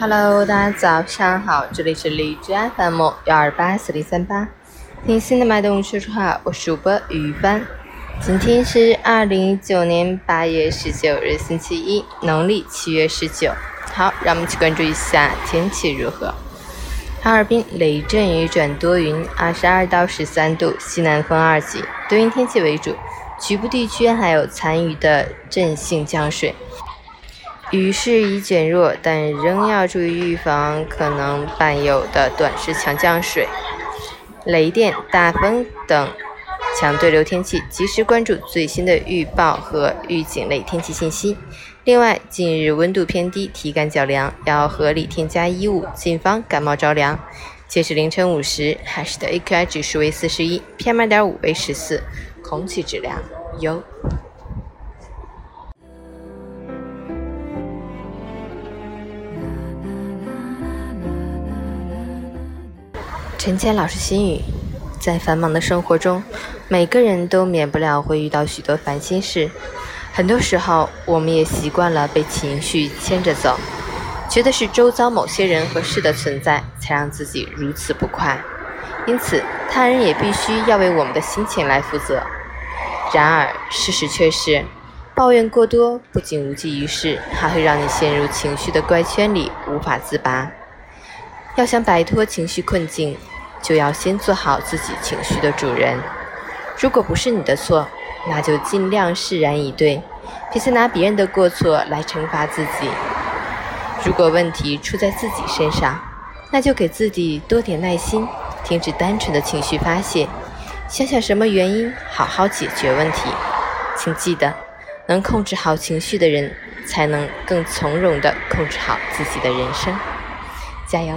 Hello，大家早上好，这里是荔枝 FM 幺二八四零三八，听心的脉动说说话，我是主播于帆。今天是二零一九年八月十九日，星期一，农历七月十九。好，让我们去关注一下天气如何。哈尔滨雷阵雨转多云，二十二到十三度，西南风二级，多云天气为主，局部地区还有残余的阵性降水。雨势已减弱，但仍要注意预防可能伴有的短时强降水、雷电、大风等强对流天气，及时关注最新的预报和预警类天气信息。另外，近日温度偏低，体感较凉，要合理添加衣物，谨防感冒着凉。截止凌晨五时，海市的 AQI 指数为四十一，PM 二点五为十四，空气质量优。陈谦老师心语：在繁忙的生活中，每个人都免不了会遇到许多烦心事。很多时候，我们也习惯了被情绪牵着走，觉得是周遭某些人和事的存在才让自己如此不快。因此，他人也必须要为我们的心情来负责。然而，事实却是，抱怨过多不仅无济于事，还会让你陷入情绪的怪圈里无法自拔。要想摆脱情绪困境，就要先做好自己情绪的主人。如果不是你的错，那就尽量释然以对，别再拿别人的过错来惩罚自己。如果问题出在自己身上，那就给自己多点耐心，停止单纯的情绪发泄，想想什么原因，好好解决问题。请记得，能控制好情绪的人，才能更从容地控制好自己的人生。加油。